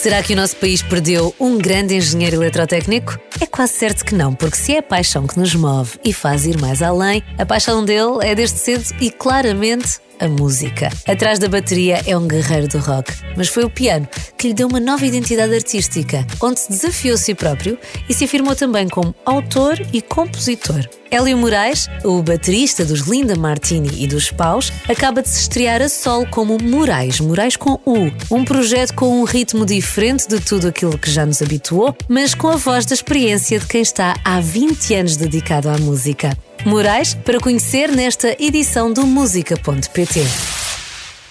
Será que o nosso país perdeu um grande engenheiro eletrotécnico? É quase certo que não, porque se é a paixão que nos move e faz ir mais além, a paixão dele é desde cedo e claramente a música. Atrás da bateria é um guerreiro do rock, mas foi o piano que lhe deu uma nova identidade artística, onde se desafiou si próprio e se afirmou também como autor e compositor. Hélio Moraes, o baterista dos Linda Martini e dos Paus, acaba de se estrear a solo como Moraes, Moraes com U, um projeto com um ritmo diferente de tudo aquilo que já nos habituou, mas com a voz da experiência de quem está há 20 anos dedicado à música. Moraes, para conhecer nesta edição do música.pt.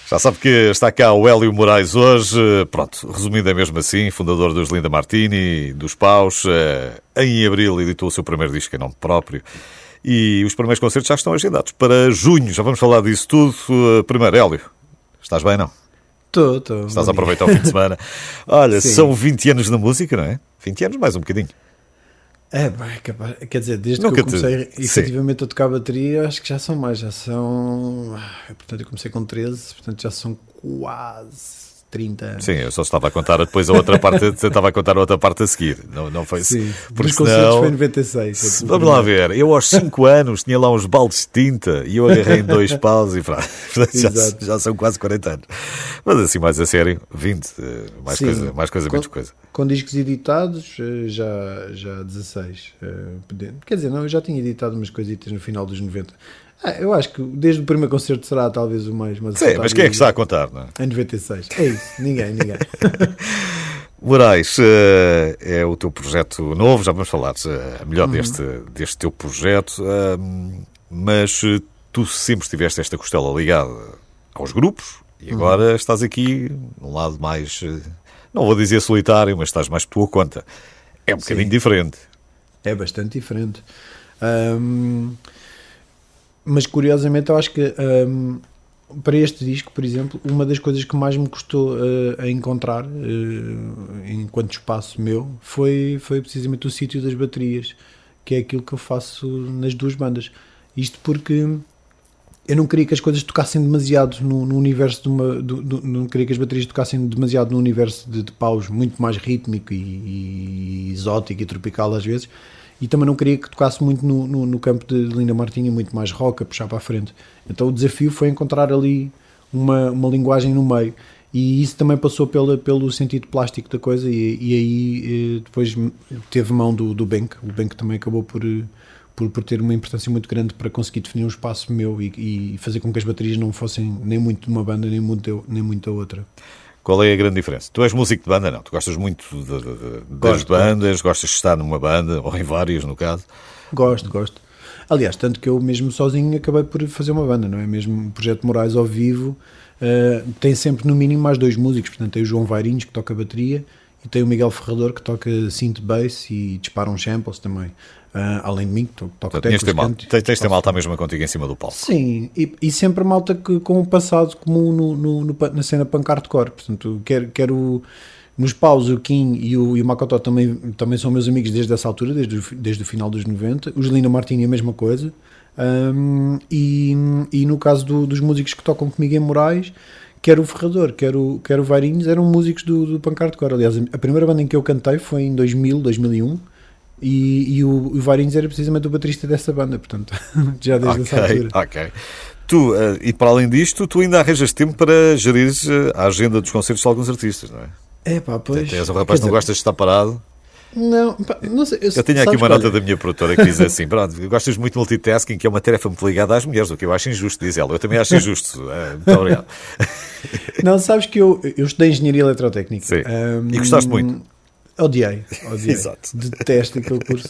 Já sabe que está cá o Hélio Moraes hoje. Pronto, resumindo é mesmo assim, fundador dos Linda Martini, dos Paus. Eh, em abril editou o seu primeiro disco em nome próprio. E os primeiros concertos já estão agendados para junho. Já vamos falar disso tudo. Eh, primeiro, Hélio, estás bem, não? Estou, estou. Estás a aproveitar o fim de semana. Olha, Sim. são 20 anos na música, não é? 20 anos, mais um bocadinho. É, bem, capaz, quer dizer, desde Nunca que eu comecei te... efetivamente Sim. a tocar bateria, acho que já são mais, já são. Portanto, eu comecei com 13, portanto já são quase 30 anos. Sim, eu só estava a contar depois a outra parte, estava a contar a outra parte a seguir. Não, não foi Sim, porque senão, foi em 96. Vamos lá ver, eu aos 5 anos tinha lá uns baldes de tinta e eu agarrei em dois paus e pronto, já, já, são quase 40 anos. Mas assim, mais a sério, 20, eh, mais Sim, coisa, mais coisa, com, menos coisa. Com discos editados, eh, já, já 16. Eh, quer dizer, não, eu já tinha editado umas coisitas no final dos 90. Ah, eu acho que desde o primeiro concerto será talvez o mais. Mas Sim, mas quem é que está a contar? Não é? Em 96. É isso, ninguém, ninguém. Moraes, uh, é o teu projeto novo, já vamos falar uh, melhor uhum. deste, deste teu projeto, mas tu sempre tiveste esta costela ligada aos grupos e agora uhum. estás aqui num lado mais, não vou dizer solitário, mas estás mais por tua conta. É um bocadinho Sim. diferente. É bastante diferente. Um, mas curiosamente eu acho que um, para este disco, por exemplo, uma das coisas que mais me custou uh, a encontrar uh, enquanto espaço meu foi, foi precisamente o sítio das baterias, que é aquilo que eu faço nas duas bandas. Isto porque eu não queria que as coisas tocassem demasiado no, no universo de uma. Do, do, não queria que as baterias tocassem demasiado no universo de, de paus muito mais rítmico e, e exótico e tropical às vezes e também não queria que tocasse muito no, no, no campo de Linda Martinha, muito mais rock, a puxar para a frente. Então o desafio foi encontrar ali uma, uma linguagem no meio. E isso também passou pela, pelo sentido plástico da coisa, e, e aí eh, depois teve mão do, do Bank. O Bank também acabou por, por, por, ter uma importância muito grande para conseguir definir um espaço meu e, e fazer com que as baterias não fossem nem muito de uma banda, nem muito, nem muito da outra. Qual é a grande diferença? Tu és músico de banda, não? Tu gostas muito de, de, de, das bandas, gostas de estar numa banda, ou em várias, no caso? Gosto, gosto. Aliás, tanto que eu mesmo sozinho acabei por fazer uma banda, não é? Mesmo o Projeto Moraes ao vivo uh, tem sempre no mínimo mais dois músicos, portanto tem o João Vairinhos que toca bateria e tem o Miguel Ferrador que toca synth bass e dispara uns samples também. Uh, além de mim, que toco teclas. Tens, mal, tens, tens ter malta mesmo contigo em cima do palco. Sim, e, e sempre malta que, com um passado comum no, no, no, na cena punk hardcore. Portanto, quero, quero nos paus o Kim e o, e o Makotó também, também são meus amigos desde essa altura, desde o, desde o final dos 90. Os Lina Martini a mesma coisa. Um, e, e no caso do, dos músicos que tocam comigo em Moraes, quer o Ferrador, quer o, quer o Vairinhos, eram músicos do, do hardcore. Aliás, a primeira banda em que eu cantei foi em 2000, 2001 e, e o, o Varinhos era precisamente o baterista dessa banda, portanto, já desde okay, essa altura. Ok. Tu, uh, e para além disto, tu ainda arranjas tempo para gerir uh, a agenda dos concertos de alguns artistas, não é? É pá, pois. Tens um rapaz que não gostas de estar parado. Não, pá, não sei. Eu, eu tenho aqui uma nota da minha produtora que diz assim: pronto, gostas muito de multitasking, que é uma tarefa muito ligada às mulheres, o que eu acho injusto, diz ela. Eu também acho injusto. Uh, muito obrigado. Não, sabes que eu, eu estudei engenharia eletrotécnica. Sim. Um, e gostaste muito. Odiei, odiei. Exato. Detesto aquele curso.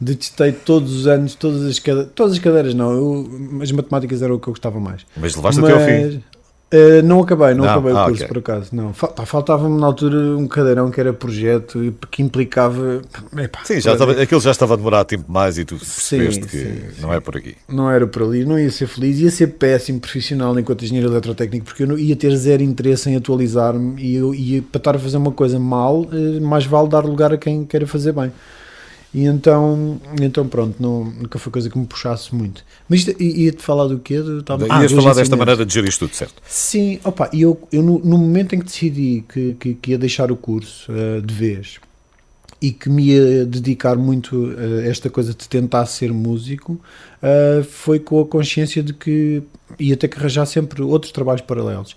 Detestei todos os anos, todas as cadeiras, todas as cadeiras não, eu, as matemáticas era o que eu gostava mais. Mas levaste Mas, até ao fim. Uh, não acabei, não, não. acabei ah, o curso okay. por acaso. Não. Faltava-me na altura um cadeirão que era projeto que implicava. Epá, sim, já estava, aquilo já estava a demorar tempo mais e tu percebeste sim, que sim, não sim. é por aqui. Não era por ali, não ia ser feliz, ia ser péssimo profissional enquanto engenheiro eletrotécnico, porque eu não, ia ter zero interesse em atualizar-me e eu ia para estar a fazer uma coisa mal, eh, mais vale dar lugar a quem queira fazer bem. E então, então pronto, não, nunca foi coisa que me puxasse muito. Mas ia-te falar do quê? Tava... Ah, Ias falar desta maneira de gerir isto tudo, certo? Sim, opa, e eu, eu no, no, momento em que decidi que, que, que ia deixar o curso uh, de vez e que me ia dedicar muito a esta coisa de tentar ser músico, uh, foi com a consciência de que ia ter que arranjar sempre outros trabalhos paralelos.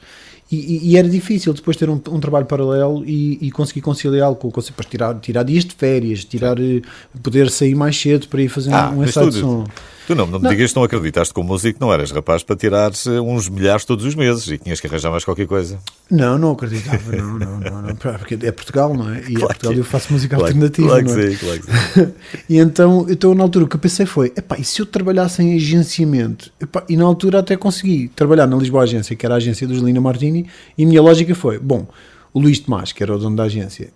E, e, era difícil depois ter um, um trabalho paralelo e, e conseguir conciliá-lo com, com tirar, tirar dias de férias, tirar, eh, poder sair mais cedo para ir fazer ah, um ensaio de som. Tu não, não me não. digas que não acreditaste como músico, não eras rapaz para tirar uns milhares todos os meses e tinhas que arranjar mais qualquer coisa. Não, não acreditava, não, não, não, não porque é Portugal, não é? E é claro é Portugal que, eu faço música claro, alternativa. Claro que é? sim, claro que sim. e então, então, na altura, o que eu pensei foi: epá, e se eu trabalhasse em agenciamento? Epá, e na altura até consegui trabalhar na Lisboa Agência, que era a agência do Lina Martini, e a minha lógica foi: bom, o Luís Tomás, que era o dono da agência,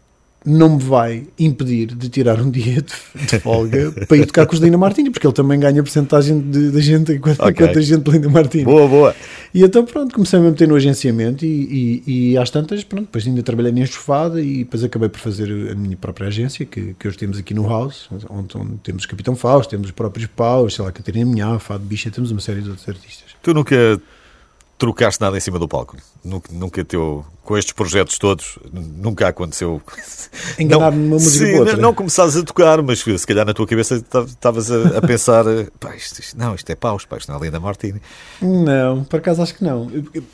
não me vai impedir de tirar um dia de, de folga para ir tocar com os Lina Martini, porque ele também ganha porcentagem da gente enquanto, okay. enquanto a gente de Lina Martini. Boa, boa. E então pronto, comecei a me meter no agenciamento e, e, e às tantas, pronto, depois ainda trabalhei em estofada e depois acabei por fazer a minha própria agência, que, que hoje temos aqui no House, onde, onde temos o Capitão Fausto, temos os próprios Paus, sei lá, Catarina Minhá, Fado Bicha, temos uma série de outros artistas. Tu nunca trocaste nada em cima do palco. Nunca, nunca teu, com estes projetos todos, nunca aconteceu. Enganar-me numa música sim, outra. Não, não começares a tocar, mas se calhar na tua cabeça estavas a, a, pensar: pá, isto, isto, não, isto é paus, pá, isto não é Linda Martini. Não, por acaso acho que não.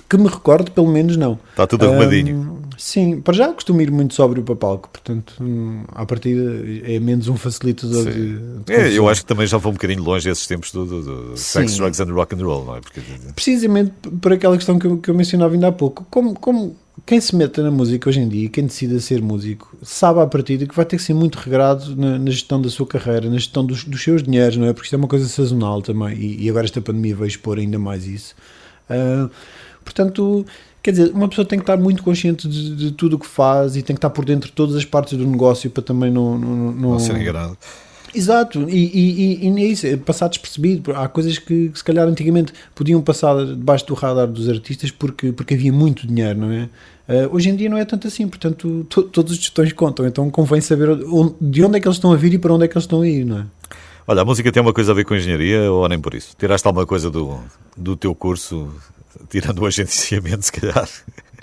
Que me recordo, pelo menos não. Está tudo arrumadinho. Um, sim, para já costumo ir muito sóbrio para palco, portanto, hum, à partida é menos um facilitador de, de é, Eu acho que também já vou um bocadinho longe desses tempos do, do, do sex, drugs and rock and roll, não é? Porque... Precisamente aquela questão que eu, que eu mencionava ainda há pouco. Como, como quem se mete na música hoje em dia, quem decida ser músico, sabe à partida que vai ter que ser muito regrado na, na gestão da sua carreira, na gestão dos, dos, seus dinheiros, não é? Porque isto é uma coisa sazonal também e, e agora esta pandemia vai expor ainda mais isso. Uh, portanto, quer dizer, uma pessoa tem que estar muito consciente de, de tudo o que faz e tem que estar por dentro de todas as partes do negócio para também não. Não, não, não ser enganado. Exato, e, e, e, é isso, é passar despercebido. Há coisas que, que, se calhar antigamente podiam passar debaixo do radar dos artistas porque, porque havia muito dinheiro, não é? Uh, hoje em dia não é tanto assim, portanto to, todos os gestões contam, então convém saber onde, de onde é que eles estão a vir e para onde é que eles estão a ir, não é? Olha, a música tem uma coisa a ver com engenharia ou nem por isso? Tiraste alguma coisa do, do teu curso, tirando o agenciamento, se calhar?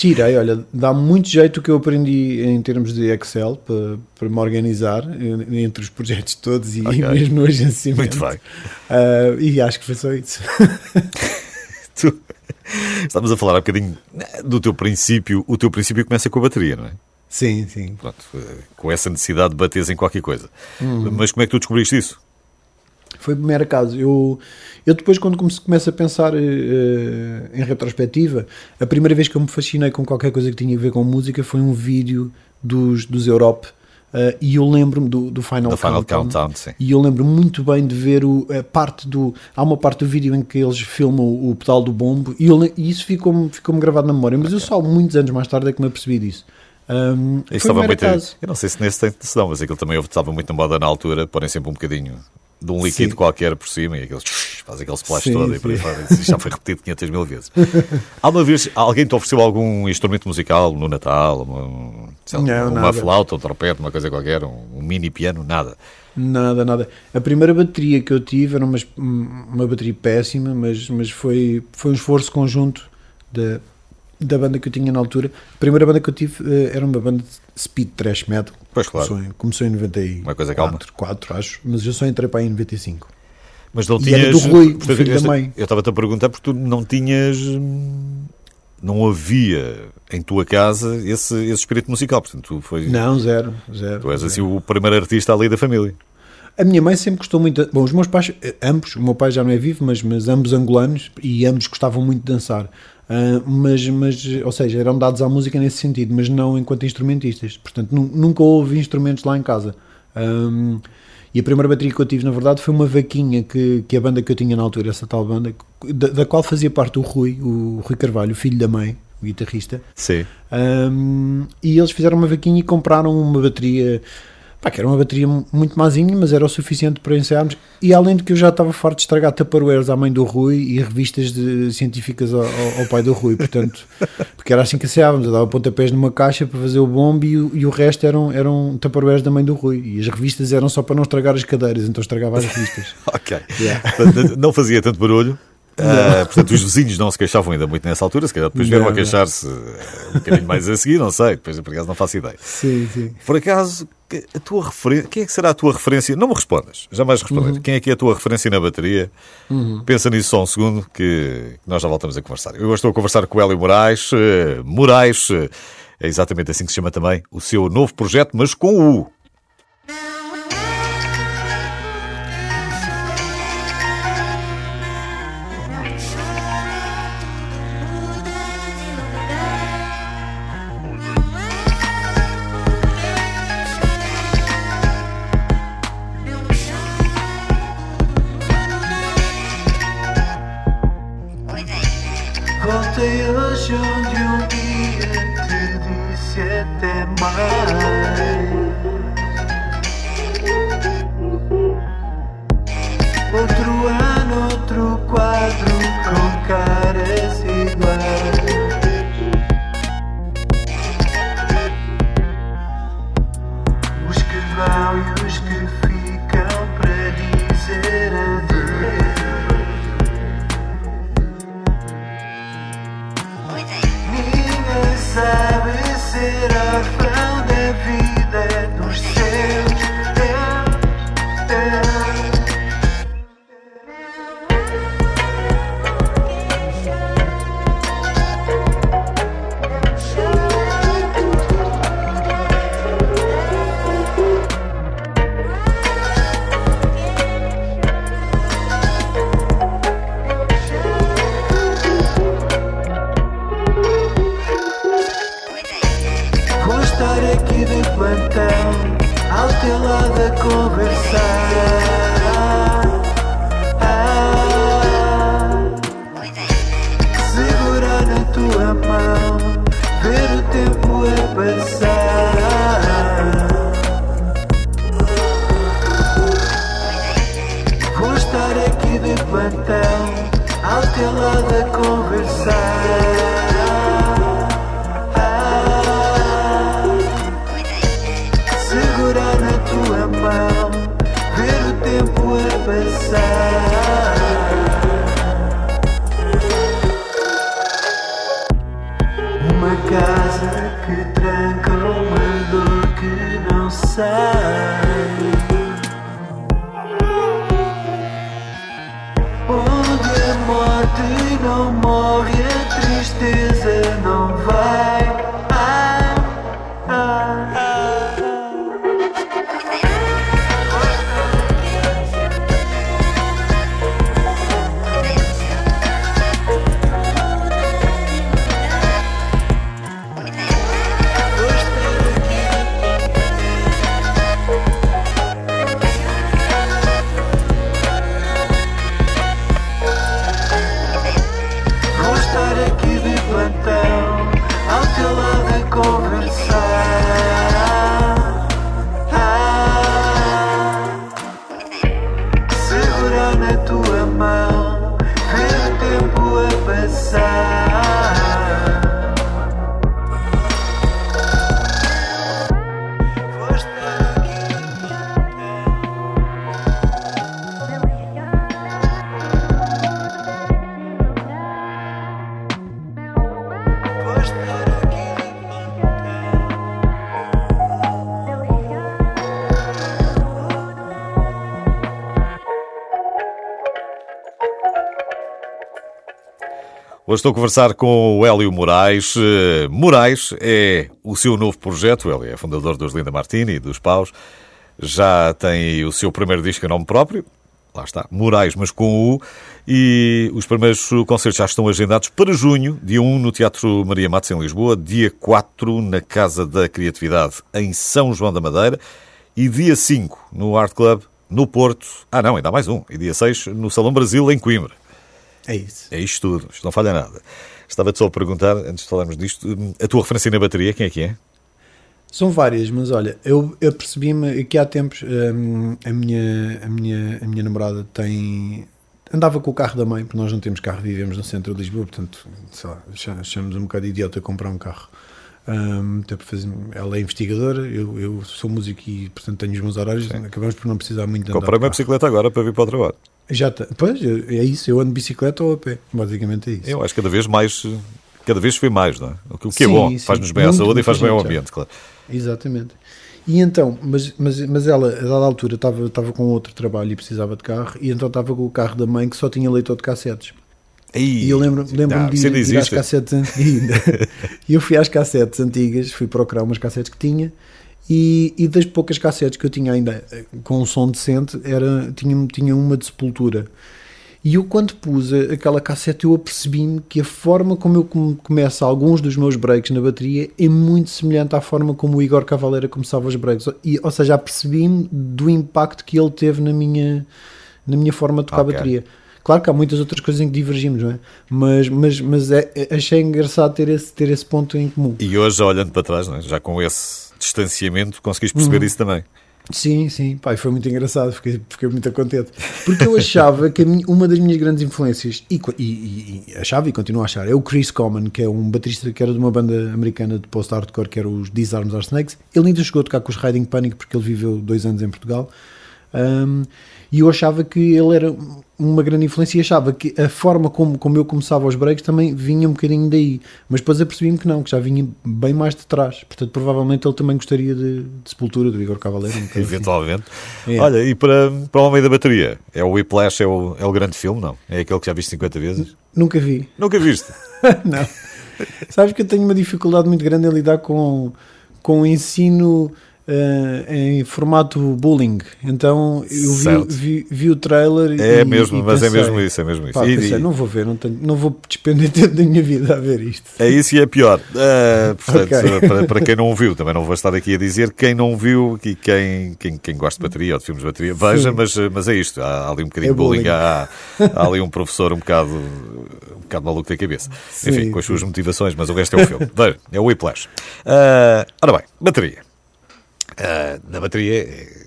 Tirei, olha, dá muito jeito o que eu aprendi em termos de Excel para, para me organizar entre os projetos todos e, okay. mesmo no agenciamento. Muito bem. Uh, e acho que foi só isso. tu, estamos a falar um bocadinho do teu princípio. O teu princípio começa com a bateria, não é? Sim, sim. Pronto, com essa necessidade de bateres em qualquer coisa. Hum. Mas como é que tu descobriste isso? Foi primeiro caso. Eu, eu depois, quando começo a pensar uh, em retrospectiva, a primeira vez que eu me fascinei com qualquer coisa que tinha a ver com música foi um vídeo dos, dos Europe. Uh, e eu lembro-me do, do Final, do Final Countdown, Countdown e eu lembro muito bem de ver o, a parte do. Há uma parte do vídeo em que eles filmam o, o pedal do bombo e, eu, e isso ficou-me ficou gravado na memória, mas okay. eu só muitos anos mais tarde é que me apercebi disso. Um, isso estava muito, caso. Eu não sei se nesse tem noção, mas aquilo também estava muito na moda na altura, porem sempre um bocadinho de um líquido sim. qualquer por cima e aqueles, faz aquele splash sim, todo sim. e por aí fora. Isso já foi repetido 500 mil vezes. Alguma vez alguém te ofereceu algum instrumento musical no Natal? Uma, lá, uma nada. flauta, um trompete, uma coisa qualquer, um, um, mini piano? Nada. Nada, nada. A primeira bateria que eu tive era uma, uma bateria péssima, mas, mas foi, foi um esforço conjunto da, da banda que eu tinha na altura. A primeira banda que eu tive uh, era uma banda de speed thrash metal. Pois claro. Começou em, começou em 94, uma coisa calma. 4, acho, mas eu só entrei para aí em 95. Mas não e tinhas. Era do Rui, portanto, filho da mãe. Eu estava-te a perguntar porque tu não tinhas. Não havia em tua casa esse, esse espírito musical, portanto tu foi. Não, zero, zero. Tu és zero. assim o primeiro artista ali da família. A minha mãe sempre gostou muito. Bom, os meus pais, ambos, o meu pai já não é vivo, mas, mas ambos angolanos, e ambos gostavam muito de dançar. Uh, mas, mas, ou seja, eram dados à música nesse sentido, mas não enquanto instrumentistas. Portanto, nunca houve instrumentos lá em casa. Um, e a primeira bateria que eu tive, na verdade, foi uma vaquinha que, que a banda que eu tinha na altura, essa tal banda, da, da qual fazia parte o Rui, o Rui Carvalho, filho da mãe, o guitarrista. Sim. Um, e eles fizeram uma vaquinha e compraram uma bateria Pá, que era uma bateria muito mazinha, mas era o suficiente para ensaiarmos. E além de que eu já estava farto de estragar tupperwares à mãe do Rui e revistas de, científicas ao, ao, pai do Rui, portanto, porque era assim que ensaiávamos. Eu dava pontapés numa caixa para fazer o bombe e, e, o resto eram, eram tupperwares da mãe do Rui. E as revistas eram só para não estragar as cadeiras, então estragava as revistas. ok. Yeah. Não fazia tanto barulho. Uh, portanto, os vizinhos não se queixavam ainda muito nessa altura, se calhar depois vieram a queixar-se um bocadinho mais a seguir, não sei, depois por acaso não faço ideia. Sim, sim. Por acaso, a tua referência, quem é que será a tua referência? Não me respondas, jamais responder. Uhum. Quem é que é a tua referência na bateria? Uhum. Pensa nisso só um segundo que nós já voltamos a conversar. Eu estou a conversar com o Hélio Moraes. Uh, Moraes, uh, é exatamente assim que se chama também o seu novo projeto, mas com o Hoje estou a conversar com o Hélio Moraes. Eh, Moraes é o seu novo projeto. Hélio é fundador dos Linda Martini e dos Paus. Já tem o seu primeiro disco em nome próprio. Lá está, Moraes, mas com U. E os primeiros concertos já estão agendados para junho, dia 1 no Teatro Maria Matos, em Lisboa, dia 4 na Casa da Criatividade, em São João da Madeira, e dia 5 no Art Club, no Porto. Ah, não, ainda há mais um. E dia 6 no Salão Brasil, em Coimbra. É isso. É isto tudo, isto não falha nada. Estava-te só a perguntar, antes de falarmos disto, a tua referência na bateria, quem é que é? São várias, mas olha, eu, eu percebi-me que há tempos hum, a, minha, a, minha, a minha namorada tem. Andava com o carro da mãe, porque nós não temos carro, vivemos no centro de Lisboa, portanto, sei lá, achamos um bocado idiota comprar um carro. Um, fazer, ela é investigadora, eu, eu, sou músico e, portanto, tenho os meus horários. Sim. Acabamos por não precisar muito de. Comprei uma bicicleta agora para vir para o trabalho. Já tá, pois, é isso. Eu ando de bicicleta ou a pé. Basicamente é isso. Eu acho que cada vez mais, cada vez foi mais, não é? O que, o que é sim, é bom, faz-nos bem à saúde e faz bem ao ambiente, já. claro. Exatamente. E então, mas, mas, mas ela, a dada altura, estava, estava com outro trabalho e precisava de carro, e então estava com o carro da mãe que só tinha leitor de cassetes. E, e eu lembro-me lembro de ir, ir às cassetes E eu fui às cassetes antigas, fui procurar umas cassetes que tinha, e, e das poucas cassetes que eu tinha ainda eh, com um som decente, era, tinha, tinha uma de Sepultura. E eu, quando pus aquela cassete, eu apercebi-me que a forma como eu começo alguns dos meus breaks na bateria é muito semelhante à forma como o Igor Cavaleira começava os breaks. E, ou seja, apercebi-me do impacto que ele teve na minha, na minha forma de tocar okay. bateria. Claro que há muitas outras coisas em que divergimos, não é? Mas, mas, mas é, é achei engraçado ter esse, ter esse ponto em comum. E hoje, olhando para trás, é? já com esse distanciamento, conseguiste perceber uhum. isso também. Sim, sim, pai, foi muito engraçado, fiquei, fiquei muito contente. Porque eu achava que minha, uma das minhas grandes influências, e, e, e, achava e continuo a achar, é o Chris Common, que é um baterista que era de uma banda americana de post-hardcore, que era os Disarms Are Snakes. Ele ainda chegou a tocar com os Riding Panic, porque ele viveu dois anos em Portugal. Um, e eu achava que ele era uma grande influência e achava que a forma como, como eu começava os breaks também vinha um bocadinho daí, mas depois apercebi-me que não, que já vinha bem mais de trás, portanto provavelmente ele também gostaria de, de Sepultura, do Igor Cavaleiro. Um assim. Eventualmente. Assim. É. Olha, e para, para o Homem da Bateria, é o Whiplash, é o, é o grande filme, não? É aquele que já viste 50 vezes? Nunca vi. Nunca viste? não. Sabes que eu tenho uma dificuldade muito grande em lidar com, com o ensino Uh, em formato bullying. Então eu vi, vi, vi, o trailer É e, mesmo, e mas é pensei, é mesmo isso, é mesmo isso. Pá, e, pensei, não vou ver, não, tenho, não vou despender tempo da minha vida a ver isto. É isso e é pior. Uh, portanto, okay. para, para, quem não viu, também não vou estar aqui a dizer quem não viu e quem, quem, quem gosta de bateria ou de filmes de bateria, veja, mas, mas é isto. Há, há ali um bocadinho é de bullying, bullying. Há, há, ali um professor um bocado, um bocado maluco da cabeça. Sim, Enfim, com as suas motivações, mas o resto é o filme. Veja, é o Whiplash. Uh, ora bem, bateria. Uh, na bateria eh,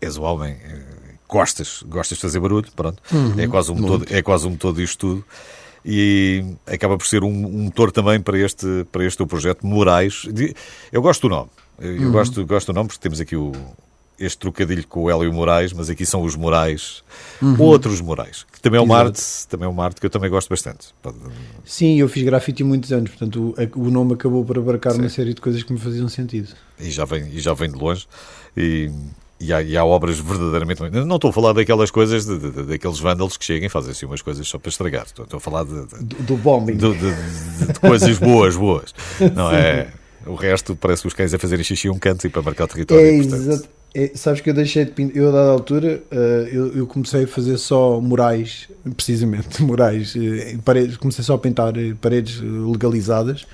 és o homem, eh, gostas, gostas de fazer barulho, pronto. Uhum, é, quase um motor, é quase um motor disto tudo. E acaba por ser um, um motor também para este, para este teu projeto, Moraes. Eu gosto do nome. Eu uhum. gosto, gosto do nome porque temos aqui o, este trocadilho com o Hélio Moraes, mas aqui são os Moraes, uhum. outros Moraes, que também é uma arte, também é uma arte que eu também gosto bastante. Sim, eu fiz grafite muitos anos, portanto o, o nome acabou por abarcar Sim. uma série de coisas que me faziam sentido. E já vem, e já vem de longe. E, e há, e há, obras verdadeiramente. Não estou a falar daquelas coisas, de, de, daqueles vândalos que chegam e fazem assim umas coisas só para estragar. Estou, estou a falar de, do, do bombing. De, de, coisas boas, boas. Não é? O resto parece os cães a fazerem xixi um canto e para marcar o território. É, portanto... É, sabes que eu deixei de pintar, eu a dada altura uh, eu, eu, comecei a fazer só murais, precisamente, murais, uh, paredes, comecei só a pintar eh, paredes legalizadas,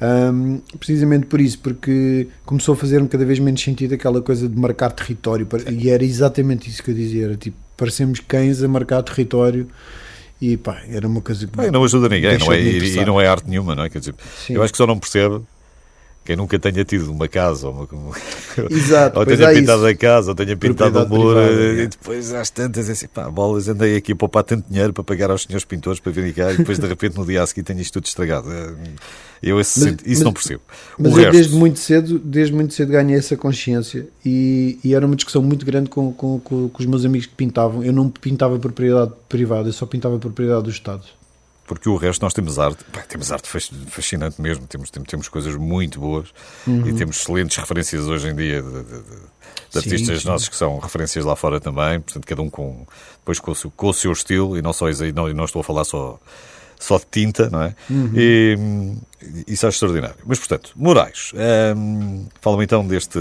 um, precisamente por isso, porque começou a fazer-me cada vez menos sentido aquela coisa de marcar território, e era exatamente isso que eu dizia, era tipo, parecemos cães a marcar território, e pá, era uma coisa que. não ajuda ninguém, não é, e, e, não é arte nenhuma, não é? Quer dizer, eu acho que só não percebe quem nunca tenha tido uma casa ou, uma, Exato, ou tenha pintado a casa ou tenha pintado um muro e é. depois às tantas assim, pá, bolas, andei aqui a poupar tanto dinheiro para pagar aos senhores pintores para virem cá e depois de repente no dia a seguir tenho isto tudo estragado. Eh, eu esse, mas, isso mas, não percebo. Mas o eu resto... desde muito cedo, desde muito cedo ganhei essa consciência e, e era uma discussão muito grande com, com, com, com os meus amigos que pintavam. Eu não pintava propriedade privada, eu só pintava propriedade do Estado porque o resto nós temos arte, pá, temos arte fascinante mesmo, temos, temos, coisas muito boas uhum. e temos excelentes referências hoje em dia de, de, de, artistas sim. nossos que são referências lá fora também, portanto cada um com, depois com, o seu, com o seu estilo e não só e não, não estou a falar só, só de tinta, não é? Uhum. E, isso é extraordinário. Mas portanto, Moraes, hum, fala-me então deste,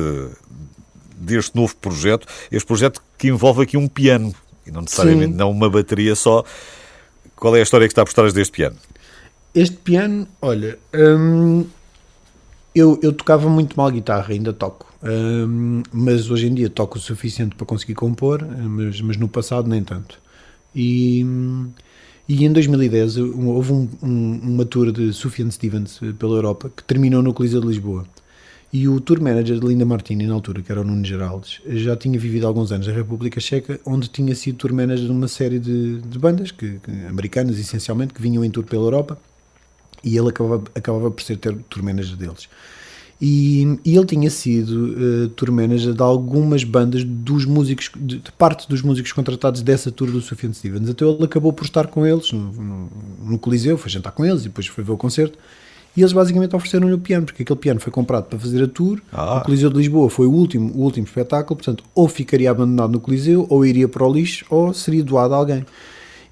deste novo projeto, este projeto que envolve aqui um piano e não necessariamente sim. não uma bateria só, qual é a história que está por trás deste piano? Este piano, olha, hum, eu, eu tocava muito mal guitarra, ainda toco, hum, mas hoje em dia toco o suficiente para conseguir compor, mas, mas no passado nem tanto. E, e em 2010 houve um, um, uma tour de Sufjan Stevens pela Europa que terminou no Coliseu de Lisboa. E o tour manager de Linda Martini, na altura, que era o Nuno Geraldes, já tinha vivido alguns anos na República Checa, onde tinha sido tour manager de uma série de, de bandas que, que, americanas, essencialmente, que vinham em tour pela Europa, e ele acabava, acabava por ser tour manager deles. E, e, ele tinha sido uh, tour manager de algumas bandas dos músicos, de, de, parte dos músicos contratados dessa tour do Sufjan Stevens. Então ele acabou por estar com eles no, no, no, Coliseu, foi jantar com eles e depois foi ver o concerto. E eles basicamente ofereceram-lhe o piano, porque aquele piano foi comprado para fazer a tour. Ah. O Coliseu de Lisboa foi o último, o último espetáculo, portanto, ou ficaria abandonado no Coliseu, ou iria para o lixo, ou seria doado a alguém.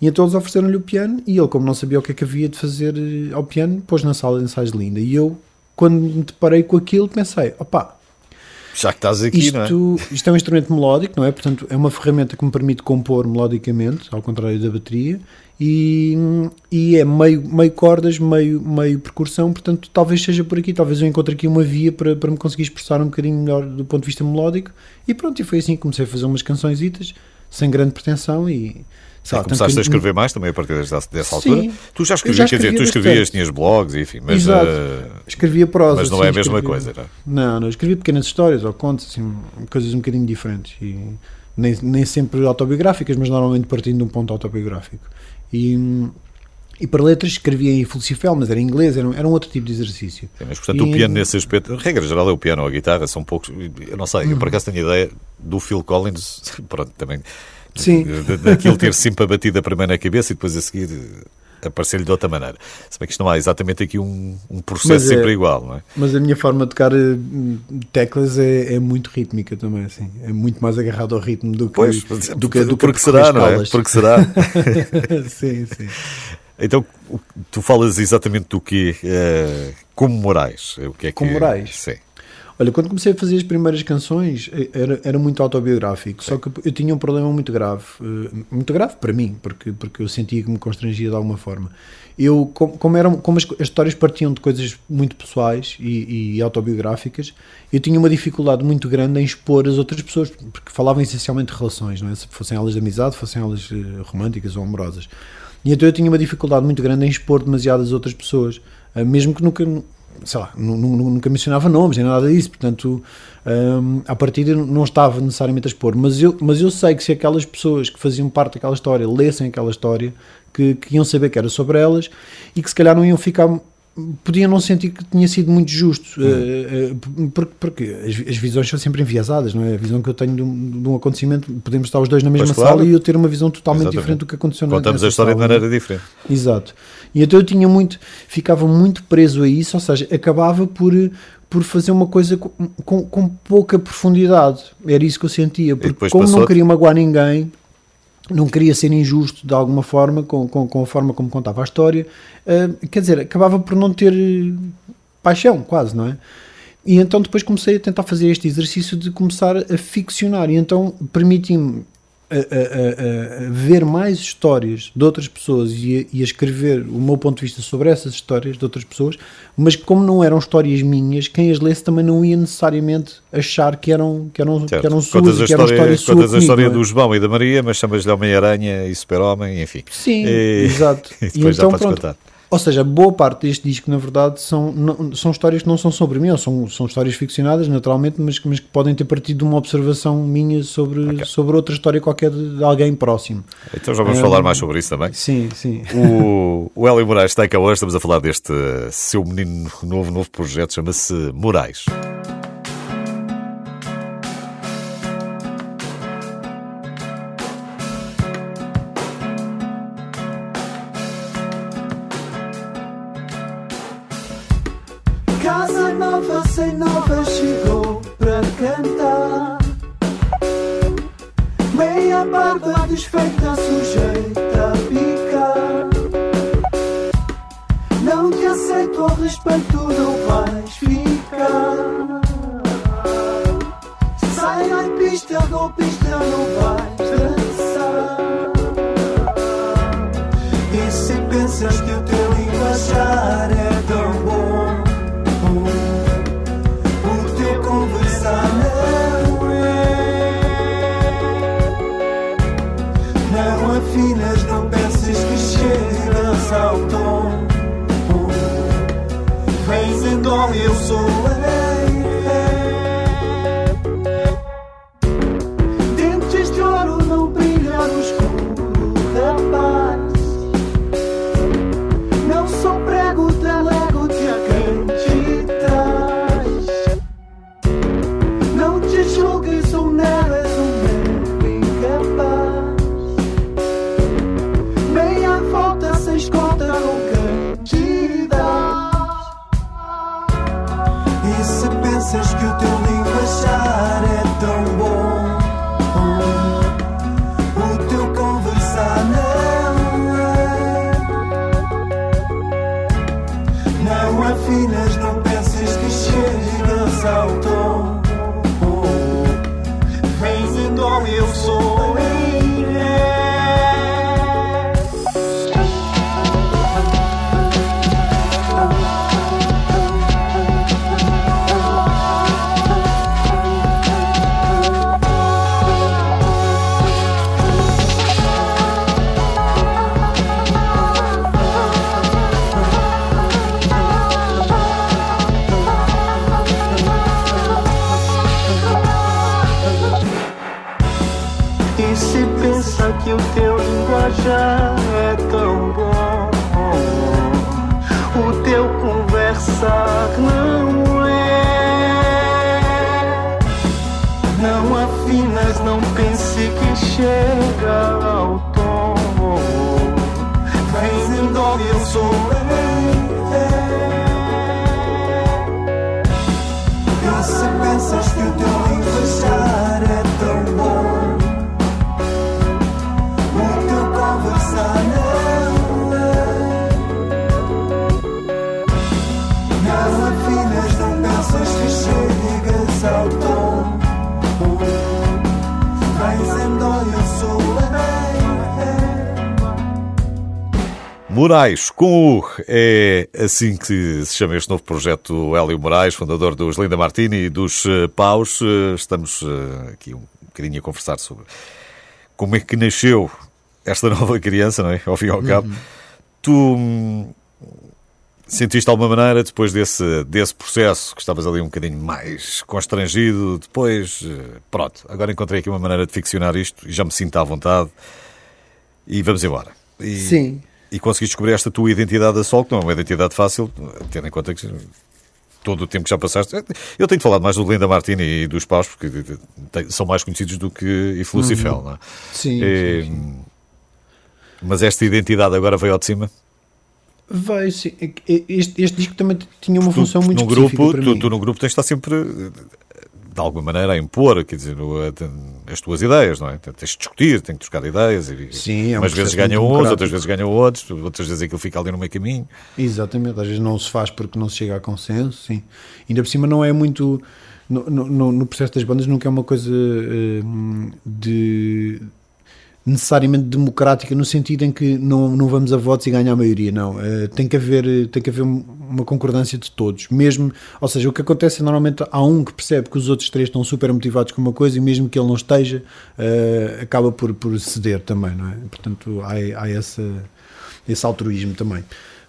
E então eles ofereceram-lhe o piano, e ele, como não sabia o que é que havia de fazer eh, ao piano, pôs na sala de ensaios de Linda. E eu quando me deparei com aquilo, pensei: opá, já que estás aqui, isto, não é? Isto é um instrumento melódico, não é? Portanto, é uma ferramenta que me permite compor melodicamente, ao contrário da bateria, e, e é meio, meio cordas, meio, meio percussão, portanto, talvez seja por aqui, talvez eu encontre aqui uma via para, para me conseguir expressar um bocadinho melhor do ponto de vista melódico, e pronto, e foi assim que comecei a fazer umas canções sem grande pretensão, e Sim, ah, começaste a escrever mais também a partir dessa, dessa altura. Tu já escrevias, quer dizer, tu escrevias, tinhas blogs, enfim, mas. Exato. Uh, escrevia prosa. Mas não sim, é a mesma coisa, não? É? Não, não, escrevia pequenas histórias ou contos, assim, coisas um bocadinho diferentes. E nem, nem sempre autobiográficas, mas normalmente partindo de um ponto autobiográfico. E. E para letras escrevia em Felicifel, mas era em inglês, era, era um outro tipo de exercício. Sim, mas portanto e o piano nesse aspecto, regra geral é o piano ou a guitarra, são poucos, eu não sei, eu por acaso tenho ideia do Phil Collins, pronto, também Sim. Daquilo ter sempre a batida primeiro na cabeça e depois a seguir aparecer-lhe de outra maneira. Se bem que isto não há exatamente aqui um, um processo sempre é, igual, não é? Mas a minha forma de tocar eh, teclas é, é, muito rítmica também, assim. É muito mais agarrado ao ritmo do que pois, do que, do que porque será, não é? Porque será. sim, sim. Então, tu falas exatamente do que? Uh, como Moraes. O que é como que, Moraes? Sim. Olha, quando comecei a fazer as primeiras canções eh, era, era muito autobiográfico, só que eu tinha um problema muito grave, eh, muito grave para mim, porque, porque eu sentia que me constrangia de alguma forma. Eu, como, como, eram, como as, as histórias partiam de coisas muito pessoais e, e, autobiográficas, eu tinha uma dificuldade muito grande em expor as outras pessoas, porque falavam essencialmente de relações, não é? se fossem elas de amizade, fossem elas eh, românticas ou amorosas. E então eu tinha uma dificuldade muito grande em expor demasiadas outras pessoas, mesmo que nunca sei lá, nunca mencionava nomes nem nada disso, portanto, um, a partir não estava necessariamente a expor, mas eu, mas eu sei que se aquelas pessoas que faziam parte daquela história lessem aquela história, que, que iam saber que era sobre elas e que se calhar não iam ficar podiam não sentir que tinha sido muito justo, hum. porque, porque as, as, visões são sempre enviesadas, não é? A visão que eu tenho de um, de um acontecimento, podemos estar os dois na mesma pois sala claro. e eu ter uma visão totalmente Exatamente. diferente do que aconteceu na Contamos a história sala, de maneira diferente. Exato. E então eu tinha muito, ficava muito preso a isso, ou seja, acabava por, por fazer uma coisa com, com, com pouca profundidade. Era isso que eu sentia, porque como não queria magoar ninguém, não queria ser injusto de alguma forma com, com, com a forma como contava a história, uh, quer dizer, acabava por não ter paixão, quase, não é? E então depois comecei a tentar fazer este exercício de começar a ficcionar, e então permiti-me a, a, a, ver mais histórias de outras pessoas e, e a, escrever o meu ponto de vista sobre essas histórias de outras pessoas, mas como não eram histórias minhas, quem as lesse também não ia necessariamente achar que eram, que eram, que eram suas, contas que eram histórias suas. Contas a história é? do João e da Maria, mas chamas-lhe Homem-Aranha e Super-Homem, enfim. Sim, e, exato. E, e então, pronto, contar. Ou seja, boa parte deste disco, na verdade, são, não, são histórias que não são sobre mim, ou são, são histórias ficcionadas, naturalmente, mas, mas que podem ter partido de uma observação minha sobre, okay. sobre outra história qualquer de, de alguém próximo. Então já vamos um, falar mais sobre isso também. Sim, sim. O, o Hélio Moraes está cá hoje, estamos a falar deste seu menino novo, novo projeto, chama-se Moraes. Eu sou rei, corazón. Moraes, com o é assim que se chama este novo projeto do Hélio Moraes, fundador dos Linda Martini e dos eh, Paus. Eh, Estamos eh, aqui um bocadinho a conversar sobre como é que nasceu esta nova criança, não é? Ao fim e ao cabo. Tu hum, sentiste de alguma maneira, depois desse, desse processo, que estavas ali um bocadinho mais constrangido, depois, pronto, agora encontrei aqui uma maneira de ficcionar isto e já me sinto à vontade e vamos embora. E, Sim. E conseguiste descobrir esta tua identidade a sol, que não é uma identidade fácil, tendo em conta que todo o tempo que já passaste. Eu tenho falado mais do Linda Martini e dos Paus, porque são mais conhecidos do que If Lucifel, não é? Sim, sim, sim. Mas esta identidade agora veio ao de cima? Vai, sim. Este, este disco também tinha uma Tu- função muito no específica grupo, tu, tu no grupo tens de estar sempre de alguma maneira a impor, quer dizer, as tuas ideias, não é? Tens de discutir, tens de trocar ideias. E, Sim, é um umas vezes ganham uns, outras vezes ganham outros, outras vezes aquilo fica ali no meio caminho. Exatamente, às vezes não se faz porque não se chega a consenso, sim. Ainda por cima não é muito. No, no- no- no processo das bandas nunca é uma coisa eh, de necessariamente democrática no sentido em que não, não vamos a votos e ganha a maioria, não. Eh, tem, que haver, tem que haver uma concordância de todos. Mesmo, ou seja, o que acontece é normalmente há um que percebe que os outros três estão super motivados com uma coisa e mesmo que ele não esteja, eh, acaba por, por ceder também, não é? Portanto, há, há essa, esse altruísmo também.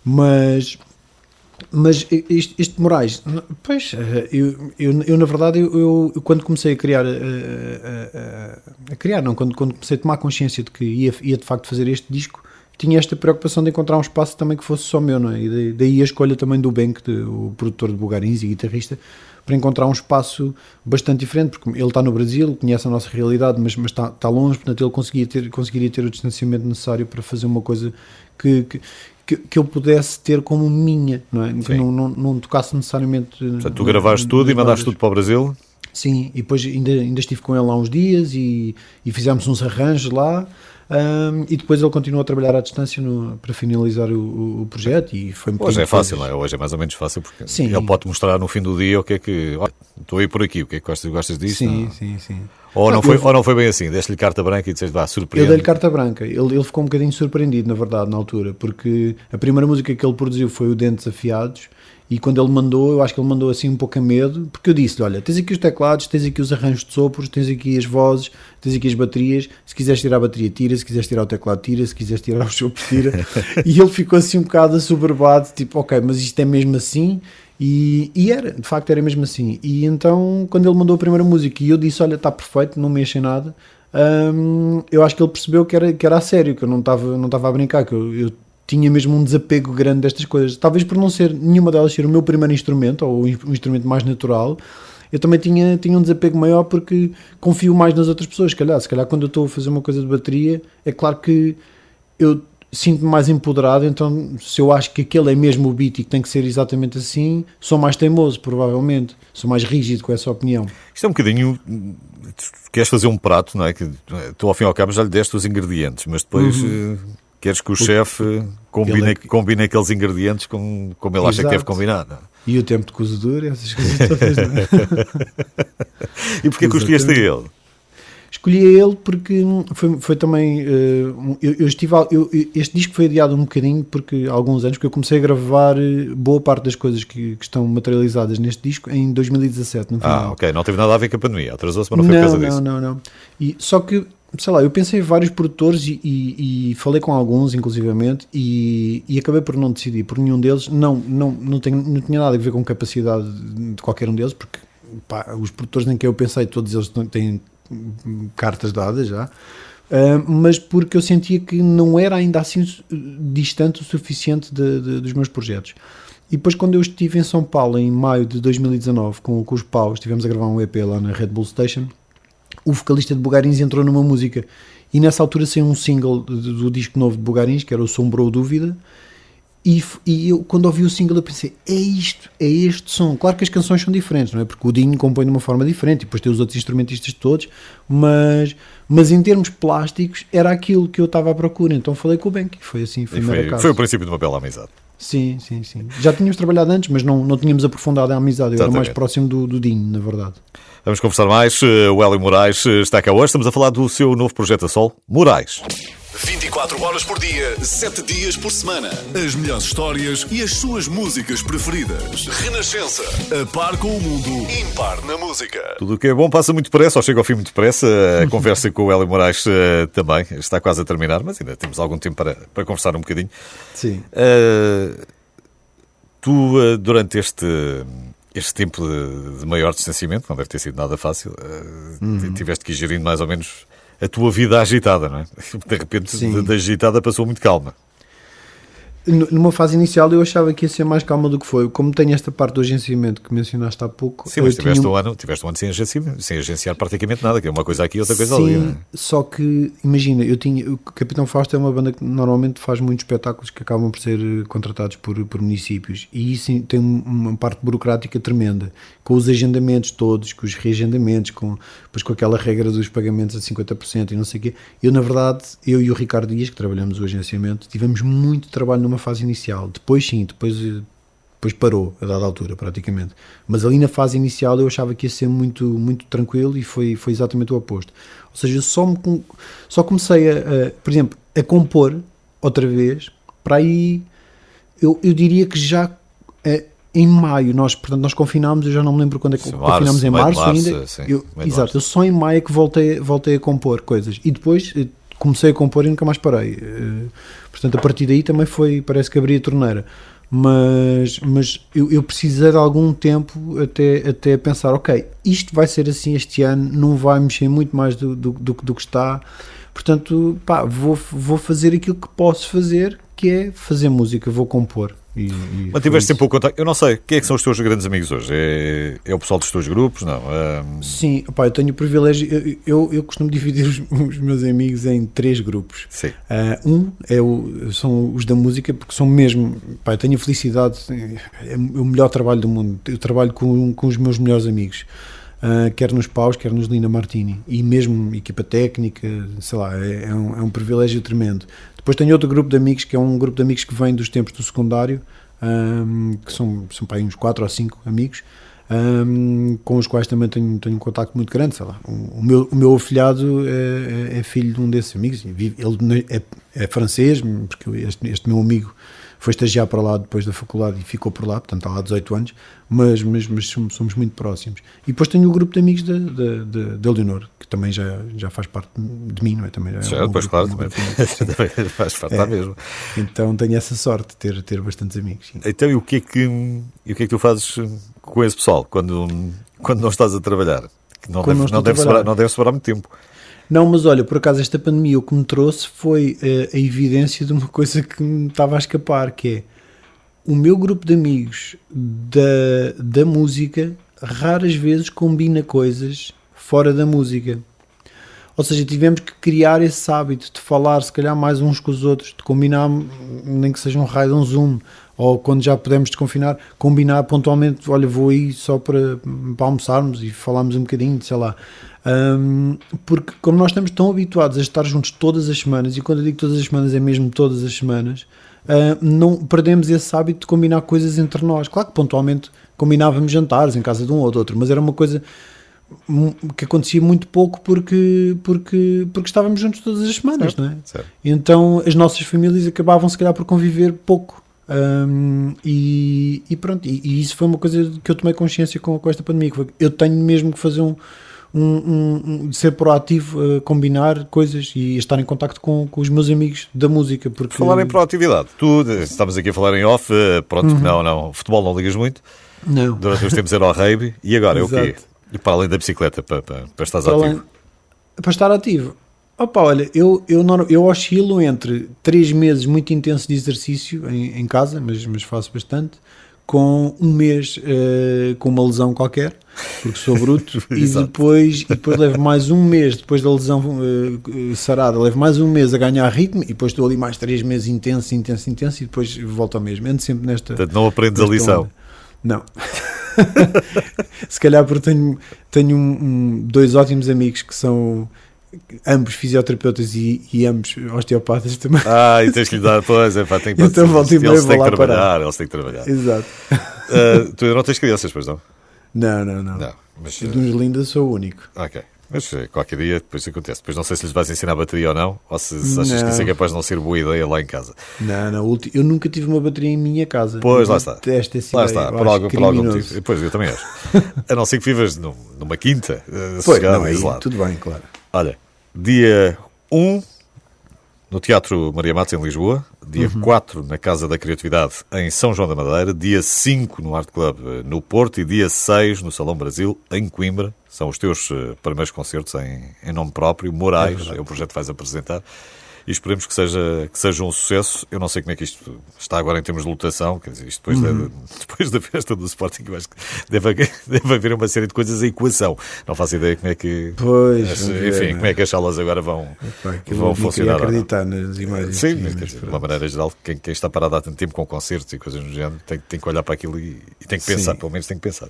Mas mas este, este Moraes, pois, eh, eu, eu, eu na verdade, eu, eu- quando comecei a criar, eh, eh, eh, a criar, não, quando, quando comecei a tomar consciência de que ia, ia de facto fazer este disco, tinha esta preocupação de encontrar um espaço também que fosse só meu, não é? E daí, a escolha também do Benk, de- o produtor de Bugarins e guitarrista, para encontrar um espaço bastante diferente, porque ele está no Brasil, conhece a nossa realidade, mas, mas está, está longe, portanto ele conseguia ter, conseguiria ter o distanciamento necessário para fazer uma coisa que, que, que, que eu pudesse ter como minha, não é? Que não, não, não tocasse necessariamente. Portanto, tu gravaste tudo e mandaste tudo para o Brasil. Sim, e depois ainda, ainda estive com ele há uns dias e, e fizemos uns arranjos lá. Ahm, e depois ele continuou a trabalhar à distância no- para finalizar o, o- projeto e foi Hoje é fácil, não é? Hoje é mais ou menos fácil, porque Sim. ele pode mostrar no fim do dia o que é que. Olha, estou aí por aqui, o que é que gostas, gostas disso? Sim, Não. sim, sim. Ou, não Ah, foi, eu- ou não foi bem assim? Deste-lhe carta branca e disseste, vá, Eu surpreende. dei-lhe carta branca. Ele, ele ficou um bocadinho surpreendido, na verdade, na altura, porque a primeira música que ele produziu foi o Dentes Afiados. E quando ele mandou, eu acho que ele mandou assim um pouco a medo, porque eu disse-lhe: Olha, tens aqui os teclados, tens aqui os arranjos de sopros, tens aqui as vozes, tens aqui as baterias. Se quiseres tirar a bateria, tira. Se quiseres tirar o teclado, tira. Se quiseres tirar os sopros, tira. e ele ficou assim um bocado assoberbado, tipo: Ok, mas isto é mesmo assim? E, e era, de facto, era mesmo assim. E então, quando ele mandou a primeira música e eu disse: Olha, está perfeito, não mexe em nada. hum, eu acho que ele percebeu que era, que era a sério, que eu não estava não a brincar, que eu, eu tinha mesmo um desapego grande destas coisas. Talvez por não ser nenhuma delas ser o meu primeiro instrumento, ou o o instrumento mais natural, eu também tinha, tinha um desapego maior porque confio mais nas outras pessoas. Se calhar, se calhar quando eu estou a fazer uma coisa de bateria, é claro que eu sinto-me mais empoderado. Então, se eu acho que aquele é mesmo o beat e que tem que ser exatamente assim, sou mais teimoso, provavelmente. Sou mais rígido com essa opinião. Isto é um bocadinho. Queres fazer um prato, não é? Que tu, ao fim e ao cabo, já lhe deste os ingredientes, mas depois. Uhum. Queres que o, chefe combine, é que... combine aqueles ingredientes com, como ele Exato. acha que deve combinar. Não? É? E o tempo de cozedura, essas coisas todas. Não é? e porquê que escolheste a ele? Escolhi a ele porque foi, foi também. Uh, eu, eu, estive. Eu, este disco foi adiado um bocadinho porque há alguns anos, porque eu comecei a gravar eh, boa parte das coisas que, que estão materializadas neste disco em 2017. No final. Ah, ok. Não teve nada a ver com a pandemia. Atrasou-se, mas não foi não, por causa disso. Não, não, não. E, só que sei lá, eu pensei em vários produtores e, e, e falei com alguns, inclusivamente, e, e, acabei por não decidir, por nenhum deles não, não, não, tem, não tinha nada a ver com capacidade de qualquer um deles, porque pá, os produtores em que eu pensei, todos eles têm cartas dadas já, uh, mas porque eu sentia que não era ainda assim distante o suficiente de, de, dos meus projetos. E depois, quando eu estive em São Paulo, em maio de 2019, com, com os paus, estivemos a gravar um EP lá na Red Bull Station, o vocalista de Bugarins entrou numa música. E nessa altura saiu um single do, disco novo de Bugarins, que era o Sombrou Dúvida, e, e, eu, quando ouvi o single, eu pensei: é isto, é este som. Claro que as canções são diferentes, não é? Porque o Dinho compõe de uma forma diferente, e depois tem os outros instrumentistas todos, mas, mas em termos plásticos, era aquilo que eu estava à procura. Então falei com o Benk, e foi assim: foi, foi, foi o princípio de uma bela amizade. Sim, sim, sim. Já tínhamos trabalhado antes, mas não, não tínhamos aprofundado a amizade. Eu Exatamente. era mais próximo do, do Dinho, na verdade. Vamos conversar mais. O Hélio Moraes está cá hoje. Estamos a falar do seu novo projeto a Sol, Moraes. 24 horas por dia, 7 dias por semana. As melhores histórias e as suas músicas preferidas. Renascença. A par com o mundo, impar na música. Tudo o que é bom passa muito depressa, ou chega ao fim muito depressa. A conversa com o Hélio Moraes uh, também está quase a terminar, mas ainda temos algum tempo para, para conversar um bocadinho. Sim. Uh, tu, uh, durante este este tempo de, de, maior distanciamento, não deve ter sido nada fácil, uhum. tiveste que ir gerindo mais ou menos a tua vida agitada, não é? De repente, da agitada passou muito calma numa fase inicial eu achava que ia ser mais calma do que foi. Como tem esta parte do agenciamento que mencionaste há pouco. Sim, mas tiveste, tinha... um ano, tiveste um ano sem, agenciamento, sem agenciar praticamente nada, que é uma coisa aqui outra coisa Sim, ali. Sim, só que, imagina, eu tinha. O Capitão Fausto é uma banda que normalmente faz muitos espetáculos que acabam por ser eh, contratados por, por municípios e isso tem uma parte burocrática tremenda, com os agendamentos todos, com os reagendamentos, com, depois com aquela regra dos pagamentos a 50% e não sei o quê. Eu, na verdade, eu e o Ricardo Dias, que trabalhamos o agenciamento, tivemos muito trabalho numa fase inicial. Depois sim, depois, depois parou a dada altura praticamente. Mas ali na fase inicial eu achava que ia ser muito, muito tranquilo e foi, foi exatamente o oposto. Ou seja, só, me, só comecei a, a, por exemplo, a compor outra vez, para aí eu, eu diria que já em maio, nós, portanto, nós confinámos, eu já não me lembro quando é que sim, confinámos, em março, março ainda. Sim, eu, exato, março. eu só em maio é que voltei, voltei a compor coisas. E depois eh, comecei a compor e nunca mais parei. Uh, portanto, a partir daí também foi, parece que abri a torneira. Mas, mas eu, eu precisei de algum tempo até, até pensar, ok, isto vai ser assim este ano, não vai mexer muito mais do, do, do, do que está. Portanto, pá, vou, vou fazer aquilo que posso fazer, que é fazer música, vou compor. E, e Mantiveste sempre o contato. Eu não sei, quem é que são os teus grandes amigos hoje? É, é o pessoal dos teus grupos? Não? Um... Sim, opa, eu tenho o privilégio. Eu, eu, eu costumo dividir os, os, meus amigos em três grupos. Sim. Uh, um é o, são os da música, porque são mesmo. Pá, eu tenho a felicidade, é o melhor trabalho do mundo. Eu trabalho com, com os meus melhores amigos. Uh, quer nos Paus, quer nos Lina Martini. E mesmo equipa técnica, sei lá, é, é, um, é um privilégio tremendo. Depois tenho outro grupo de amigos, que é um grupo de amigos que vem dos tempos do secundário, um, que são, são para uns 4 ou 5 amigos, um, com os quais também tenho, tenho um contacto muito grande, sei lá. O, o meu, o meu afilhado é, é, é, filho de um desses amigos, ele é, é francês, porque este, este meu amigo foi estagiar para lá depois da faculdade e ficou por lá, portanto está lá há 18 anos, mas, mas, mas somos muito próximos. E depois tenho o grupo de amigos de Leonor, também já, já faz parte de mim, não é? Também já, é um depois, claro, também, também faz parte é, mesmo. Então tenho essa sorte de ter, ter bastantes amigos. Sim. Então e o que, é que, e o que é que tu fazes com esse pessoal quando, quando não estás a trabalhar? Não deve, não, não, deve sobrar, não deve sobrar muito tempo. Não, mas olha, por acaso esta pandemia o que me trouxe foi uh, a evidência de uma coisa que me estava a escapar, que é o meu grupo de amigos da, da música raras vezes combina coisas fora da música. Ou seja, tivemos que criar esse hábito de falar, se calhar, mais uns com os outros, de combinar, nem que seja um raio, um zoom, ou quando já podemos desconfinar, combinar pontualmente, olha, vou aí só para, para almoçarmos e falarmos um bocadinho, sei lá. Um, porque como nós estamos tão habituados a estar juntos todas as semanas, e quando eu digo todas as semanas é mesmo todas as semanas, uh, não perdemos esse hábito de combinar coisas entre nós. Claro que pontualmente combinávamos jantares em casa de um ou de outro, mas era uma coisa que acontecia muito pouco porque, porque, porque estávamos juntos todas as semanas, certo, não é? Certo. Então as nossas famílias acabavam se calhar por conviver pouco. Um, e, e, pronto, e, e, isso foi uma coisa que eu tomei consciência com, com esta pandemia. eu tenho mesmo que fazer um, um, um, ser proativo, uh, combinar coisas e estar em contacto com, com os meus amigos da música. Porque... Falar em proatividade, tu estamos aqui a falar em off, uh, pronto, uhum. não, não, futebol não ligas muito. Não. Durante os tempos era o rugby e agora é o quê? E para além da bicicleta, para, para, para estares para ativo? Além, para estar ativo. Opa, olha, eu, eu, eu oscilo entre 3 meses muito intenso de exercício em, em casa, mas, mas faço bastante, com um mês uh, com uma lesão qualquer, porque sou bruto, e, depois, e depois levo mais um mês, depois da lesão uh, sarada, levo mais um mês a ganhar ritmo, e depois estou ali mais 3 meses intenso, intenso, intenso, e depois volto ao mesmo. Ando sempre nesta. Portanto, não aprendes a lição. Onda. Não. Se calhar porque tenho, tenho um, um, dois ótimos amigos que são ambos fisioterapeutas e, e ambos osteopatas também. Ah, e tens que lhe dar, pois, é pá, tem que então, volta e meia eles têm que trabalhar, parar. eles têm que trabalhar. Exato. Uh, tu não tens crianças, pois não? Não, não, não. não mas, de uns lindas sou o único. Ok. Mas eh, qualquer dia depois acontece. Depois não sei se lhes vais ensinar bateria ou não, ou se, se achas que isso é capaz de não ser boa ideia lá em casa. Não, não. Eu nunca tive uma bateria em minha casa. Pois, lá está. Esta essa lá está, por, algo, por algum motivo. Pois, eu também acho. a não ser que vivas numa quinta, uh, pois, não, aí, tudo bem, claro. Olha, dia 1 no Teatro Maria Matos, em Lisboa, dia uhum. 4 na Casa da Criatividade, em São João da Madeira, dia 5 no Art Club, no Porto, e dia 6 no Salão Brasil, em Coimbra. São os teus uh, primeiros concertos em, em nome próprio. Moraes é, é o projeto que vais apresentar e esperemos que seja, que seja um sucesso. Eu não sei como é que isto está agora em termos de lotação, quer dizer, isto depois, uhum. da, depois da festa do Sporting, eu acho que deve, deve haver uma série de coisas em equação. Não faço ideia como é que. Pois, as, enfim, ver, como é que as salas agora vão, Epá, vão funcionar. acreditar nas imagens. Sim, mas, dizer, de uma maneira geral, quem, quem, está parado há tanto tempo com concertos e coisas do género tem, tem que olhar para aquilo e, e tem que pensar, Sim. pelo menos tem que pensar.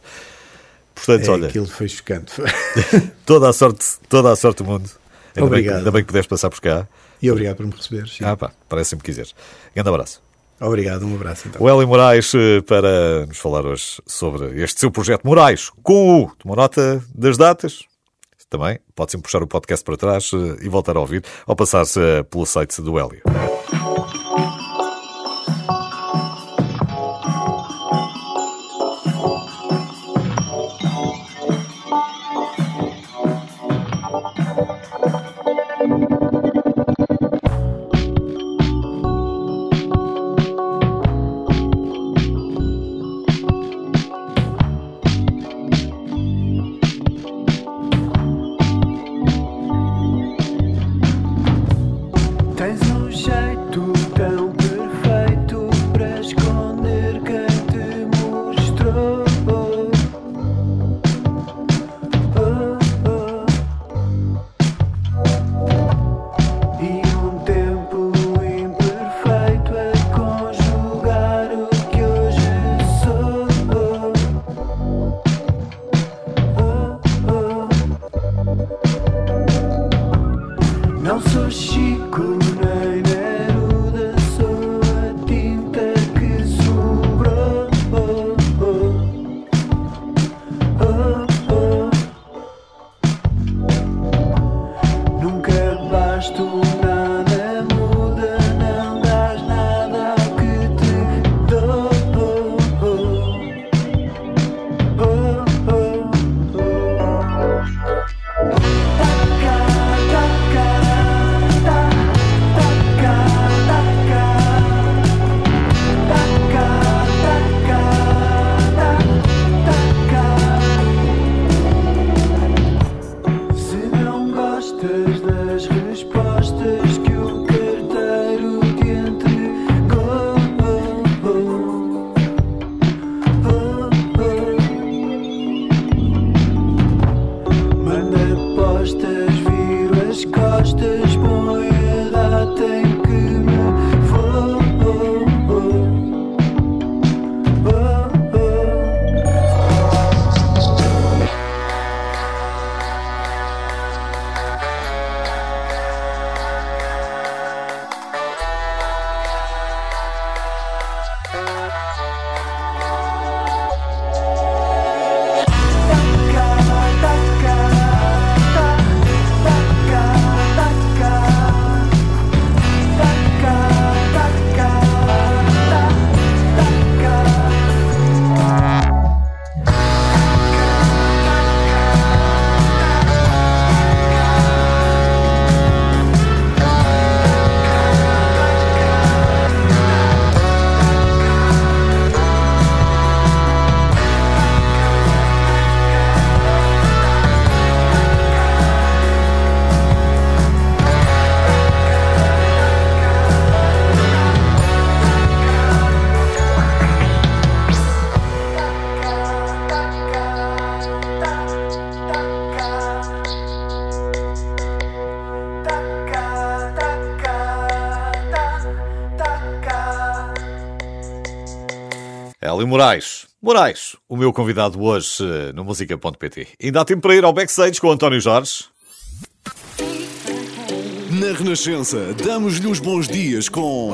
Portanto, é, olha. Aquilo foi chocante. toda a sorte, toda a sorte do mundo. Ainda Obrigado. Bem, ainda bem que pudeste passar por cá. E obrigado por me receberes. Ah, pá, parece sempre que quiseres. Grande abraço. Obrigado, um abraço então. O Hélio Moraes eh, para nos falar hoje sobre este seu projeto Moraes com o. Tomou nota das datas? Também pode sempre puxar o podcast para trás eh, e voltar a ouvir ou passar-se eh, pelo site do Hélio. Moraes. Moraes, o meu convidado hoje no música.pt. Ainda há tempo para ir ao backstage com o António Jorge. Na Renascença, damos-lhe os bons dias com.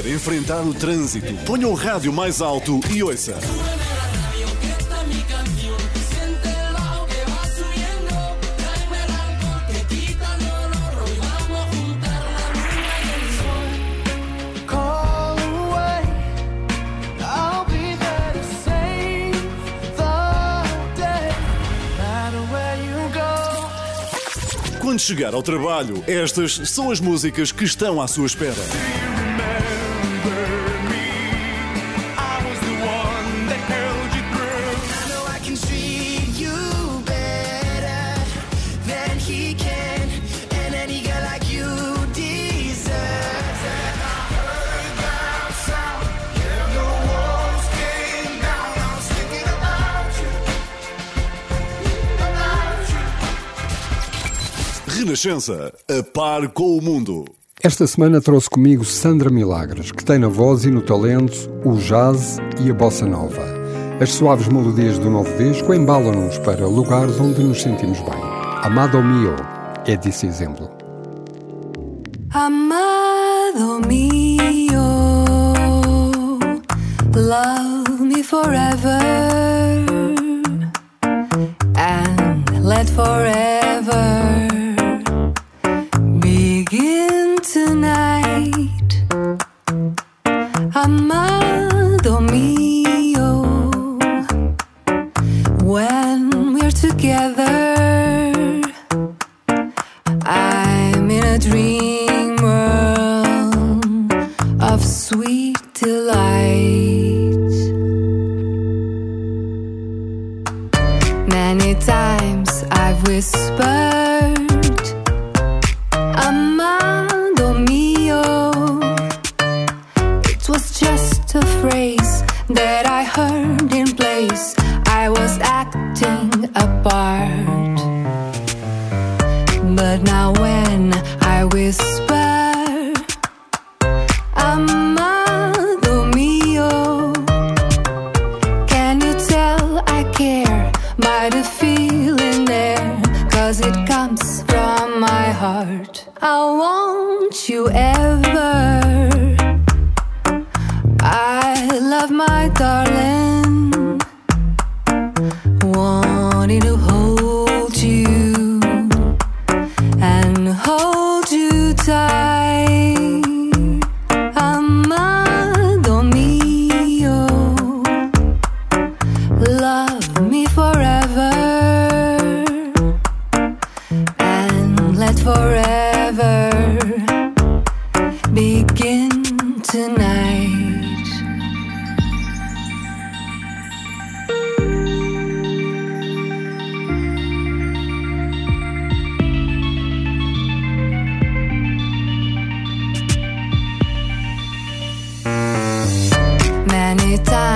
Para enfrentar o trânsito, ponha o rádio mais alto e ouça. Quando chegar ao trabalho, estas são as músicas que estão à sua espera. Renascença, a par com o mundo. Esta semana trouxe comigo Sandra Milagres, que tem na voz e no talento o jazz e a bossa nova. As suaves melodias do novo disco embalam-nos para lugares onde nos sentimos bem. Amado Mio é desse exemplo. Many times I've whispered,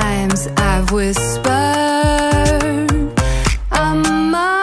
times I've whispered I might